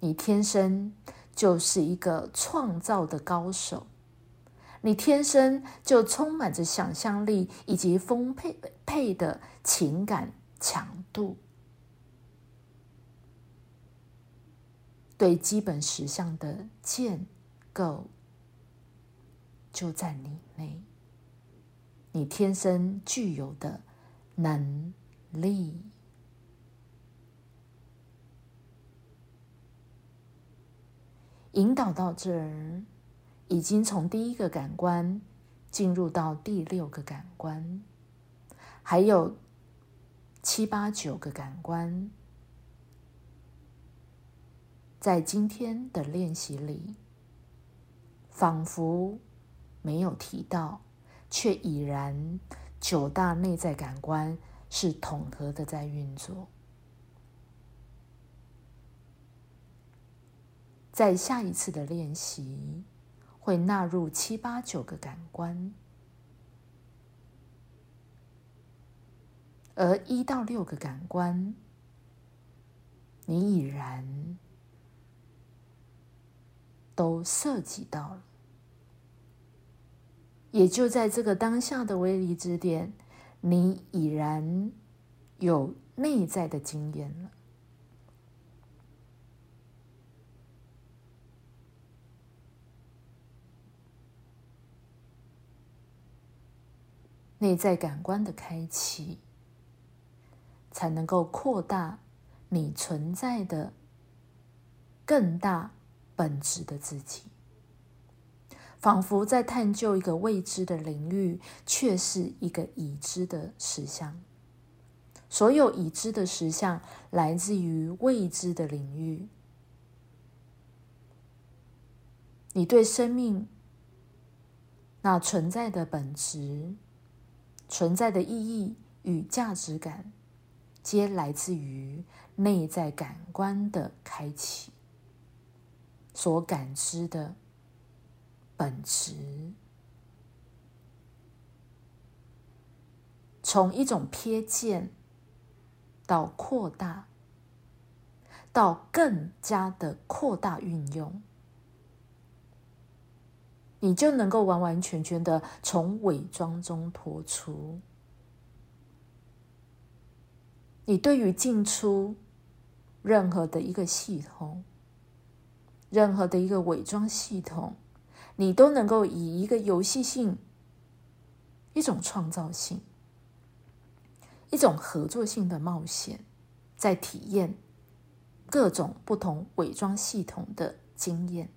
你天生就是一个创造的高手，你天生就充满着想象力以及丰沛沛的情感强度。对基本实相的建构就在你内，你天生具有的能力。引导到这儿，已经从第一个感官进入到第六个感官，还有七八九个感官。在今天的练习里，仿佛没有提到，却已然九大内在感官是统合的在运作。在下一次的练习，会纳入七八九个感官，而一到六个感官，你已然。都涉及到了，也就在这个当下的威力之点，你已然有内在的经验了。内在感官的开启，才能够扩大你存在的更大。本质的自己，仿佛在探究一个未知的领域，却是一个已知的实相。所有已知的实相来自于未知的领域。你对生命那存在的本质、存在的意义与价值感，皆来自于内在感官的开启。所感知的本质，从一种瞥见到扩大，到更加的扩大运用，你就能够完完全全的从伪装中脱出。你对于进出任何的一个系统。任何的一个伪装系统，你都能够以一个游戏性、一种创造性、一种合作性的冒险，在体验各种不同伪装系统的经验。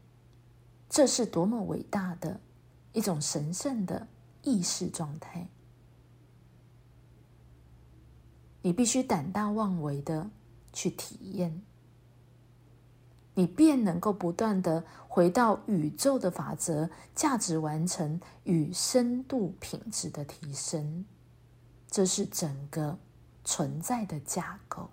这是多么伟大的一种神圣的意识状态！你必须胆大妄为的去体验。你便能够不断的回到宇宙的法则、价值完成与深度品质的提升，这是整个存在的架构。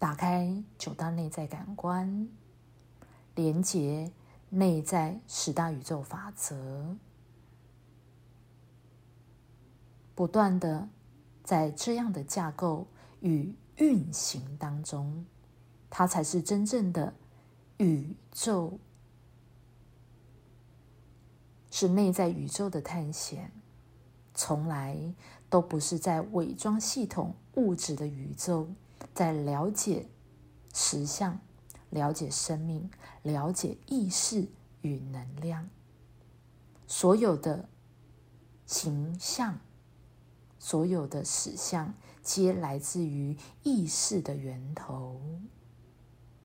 打开九大内在感官，连接内在十大宇宙法则。不断的在这样的架构与运行当中，它才是真正的宇宙，是内在宇宙的探险，从来都不是在伪装系统物质的宇宙，在了解实相、了解生命、了解意识与能量，所有的形象。所有的实相皆来自于意识的源头。